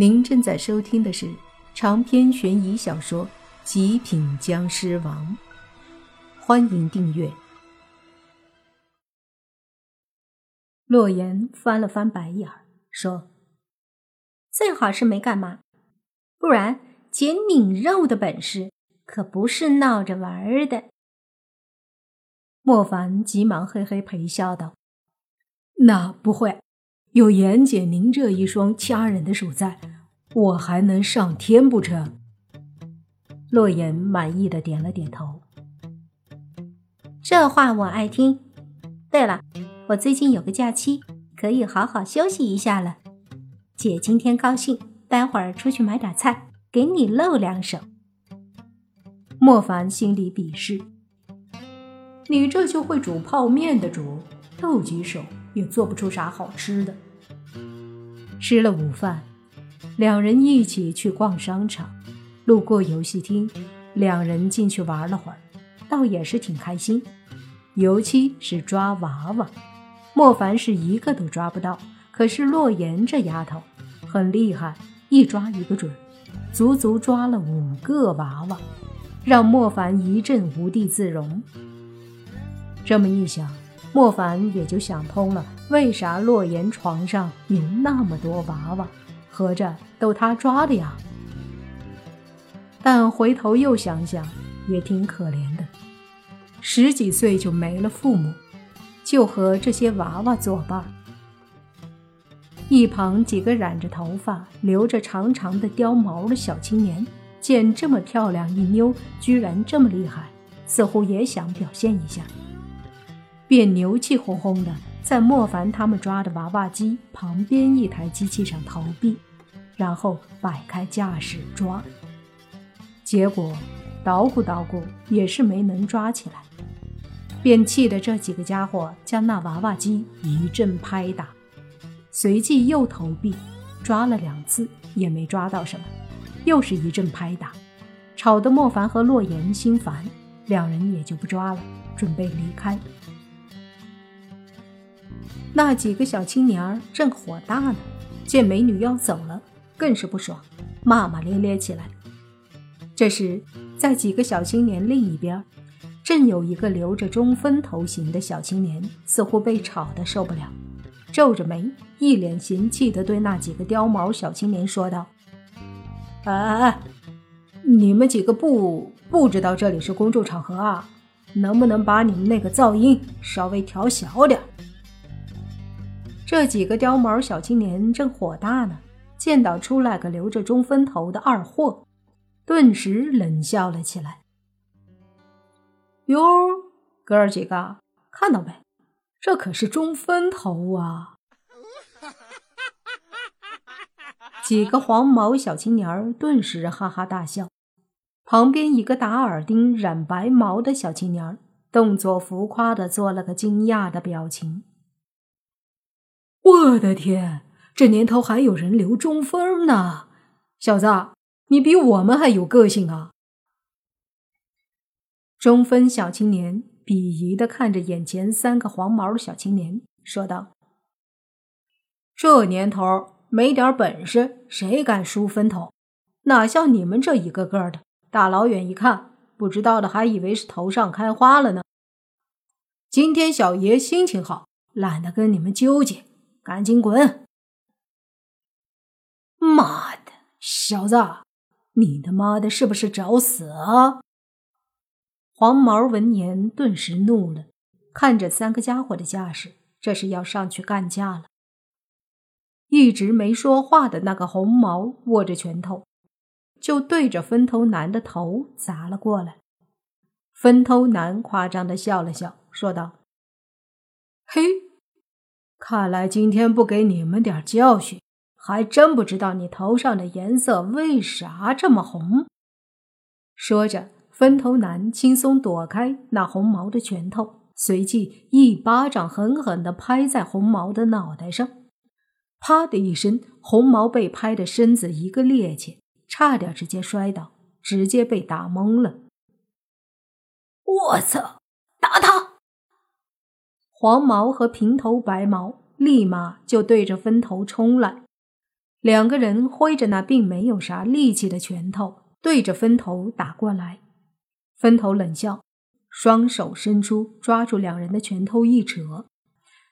您正在收听的是长篇悬疑小说《极品僵尸王》，欢迎订阅。洛言翻了翻白眼儿，说：“最好是没干嘛，不然捡拧肉的本事可不是闹着玩的。”莫凡急忙嘿嘿陪笑道：“那不会。”有严姐您这一双掐人的手在，我还能上天不成？洛言满意的点了点头。这话我爱听。对了，我最近有个假期，可以好好休息一下了。姐今天高兴，待会儿出去买点菜，给你露两手。莫凡心里鄙视：你这就会煮泡面的主，露几手也做不出啥好吃的。吃了午饭，两人一起去逛商场，路过游戏厅，两人进去玩了会儿，倒也是挺开心。尤其是抓娃娃，莫凡是一个都抓不到，可是洛言这丫头很厉害，一抓一个准，足足抓了五个娃娃，让莫凡一阵无地自容。这么一想。莫凡也就想通了，为啥洛言床上有那么多娃娃，合着都他抓的呀？但回头又想想，也挺可怜的，十几岁就没了父母，就和这些娃娃作伴。一旁几个染着头发、留着长长的貂毛的小青年，见这么漂亮一妞居然这么厉害，似乎也想表现一下。便牛气哄哄的在莫凡他们抓的娃娃机旁边一台机器上投币，然后摆开架势抓。结果捣鼓捣鼓也是没能抓起来，便气得这几个家伙将那娃娃机一阵拍打，随即又投币，抓了两次也没抓到什么，又是一阵拍打，吵得莫凡和洛言心烦，两人也就不抓了，准备离开。那几个小青年儿正火大呢，见美女要走了，更是不爽，骂骂咧咧起来。这时，在几个小青年另一边，正有一个留着中分头型的小青年，似乎被吵得受不了，皱着眉，一脸嫌弃地对那几个貂毛小青年说道：“哎哎哎，你们几个不不知道这里是公众场合啊？能不能把你们那个噪音稍微调小点？”这几个貂毛小青年正火大呢，见到出来个留着中分头的二货，顿时冷笑了起来。哟，哥儿几个看到没？这可是中分头啊！几个黄毛小青年顿时哈哈大笑，旁边一个打耳钉染白毛的小青年动作浮夸的做了个惊讶的表情。我的天，这年头还有人留中分呢！小子，你比我们还有个性啊！中分小青年鄙夷的看着眼前三个黄毛小青年，说道：“这年头没点本事，谁敢梳分头？哪像你们这一个个的，大老远一看，不知道的还以为是头上开花了呢。今天小爷心情好，懒得跟你们纠结。”赶紧滚！妈的，小子，你他妈的是不是找死啊？黄毛闻言顿时怒了，看着三个家伙的架势，这是要上去干架了。一直没说话的那个红毛握着拳头，就对着分头男的头砸了过来。分头男夸张的笑了笑，说道：“嘿。”看来今天不给你们点教训，还真不知道你头上的颜色为啥这么红。说着，分头男轻松躲开那红毛的拳头，随即一巴掌狠狠地拍在红毛的脑袋上。啪的一声，红毛被拍的身子一个趔趄，差点直接摔倒，直接被打懵了。我操！打他！黄毛和平头白毛立马就对着分头冲来，两个人挥着那并没有啥力气的拳头，对着分头打过来。分头冷笑，双手伸出，抓住两人的拳头一扯，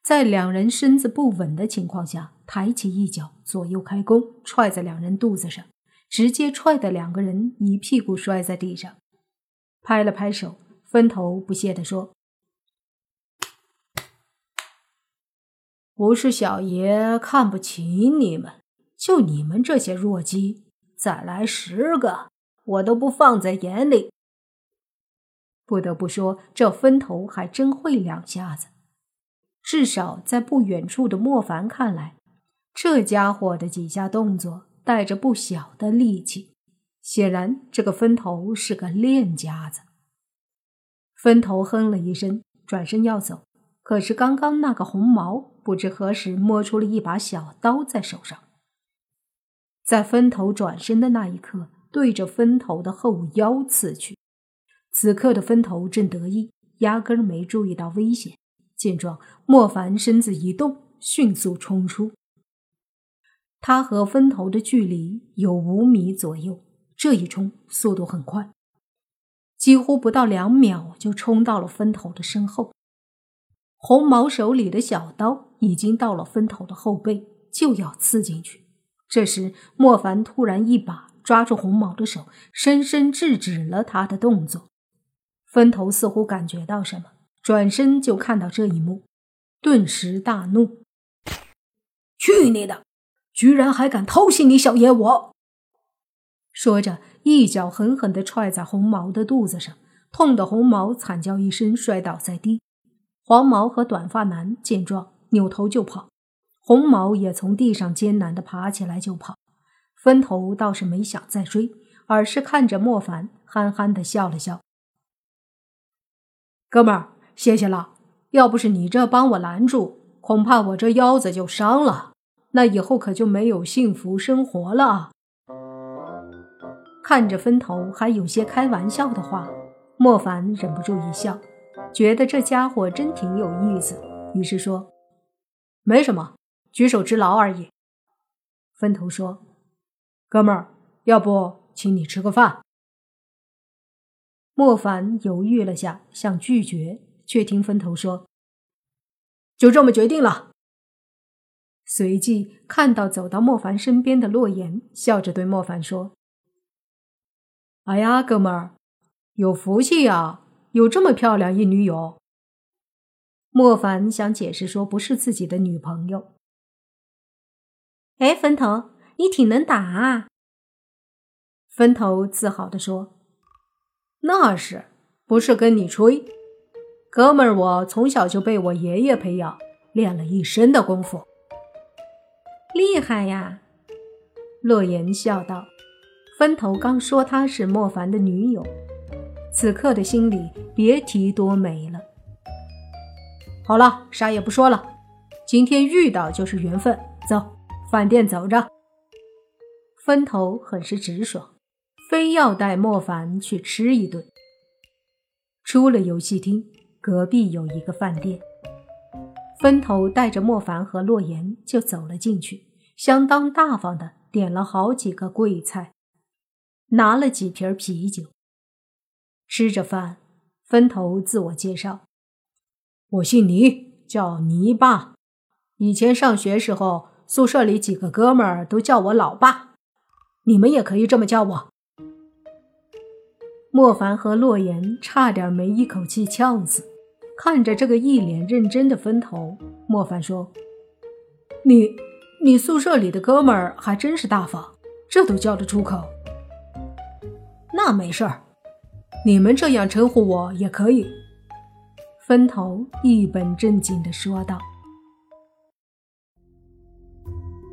在两人身子不稳的情况下，抬起一脚，左右开弓，踹在两人肚子上，直接踹得两个人一屁股摔在地上。拍了拍手，分头不屑地说：“不是小爷看不起你们。”就你们这些弱鸡，再来十个，我都不放在眼里。不得不说，这分头还真会两下子。至少在不远处的莫凡看来，这家伙的几下动作带着不小的力气。显然，这个分头是个练家子。分头哼了一声，转身要走，可是刚刚那个红毛不知何时摸出了一把小刀在手上。在分头转身的那一刻，对着分头的后腰刺去。此刻的分头正得意，压根没注意到危险。见状，莫凡身子一动，迅速冲出。他和分头的距离有五米左右，这一冲速度很快，几乎不到两秒就冲到了分头的身后。红毛手里的小刀已经到了分头的后背，就要刺进去。这时，莫凡突然一把抓住红毛的手，深深制止了他的动作。分头似乎感觉到什么，转身就看到这一幕，顿时大怒：“去你的！居然还敢偷袭你小爷我！”说着，一脚狠狠地踹在红毛的肚子上，痛得红毛惨叫一声，摔倒在地。黄毛和短发男见状，扭头就跑。红毛也从地上艰难地爬起来就跑，分头倒是没想再追，而是看着莫凡，憨憨地笑了笑：“哥们儿，谢谢了。要不是你这帮我拦住，恐怕我这腰子就伤了，那以后可就没有幸福生活了。”看着分头还有些开玩笑的话，莫凡忍不住一笑，觉得这家伙真挺有意思，于是说：“没什么。”举手之劳而已。分头说：“哥们儿，要不请你吃个饭？”莫凡犹豫了下，想拒绝，却听分头说：“就这么决定了。”随即看到走到莫凡身边的洛言，笑着对莫凡说：“哎呀，哥们儿，有福气呀，有这么漂亮一女友。”莫凡想解释说：“不是自己的女朋友。”哎，分头，你挺能打啊！分头自豪地说：“那是不是跟你吹？哥们儿，我从小就被我爷爷培养，练了一身的功夫，厉害呀！”洛言笑道。分头刚说她是莫凡的女友，此刻的心里别提多美了。好了，啥也不说了，今天遇到就是缘分，走。饭店走着，分头很是直爽，非要带莫凡去吃一顿。出了游戏厅，隔壁有一个饭店，分头带着莫凡和洛言就走了进去，相当大方的点了好几个贵菜，拿了几瓶啤酒。吃着饭，分头自我介绍：“我姓倪，叫倪爸，以前上学时候。”宿舍里几个哥们儿都叫我老爸，你们也可以这么叫我。莫凡和洛言差点没一口气呛死，看着这个一脸认真的分头，莫凡说：“你，你宿舍里的哥们儿还真是大方，这都叫得出口。那没事儿，你们这样称呼我也可以。”分头一本正经地说道。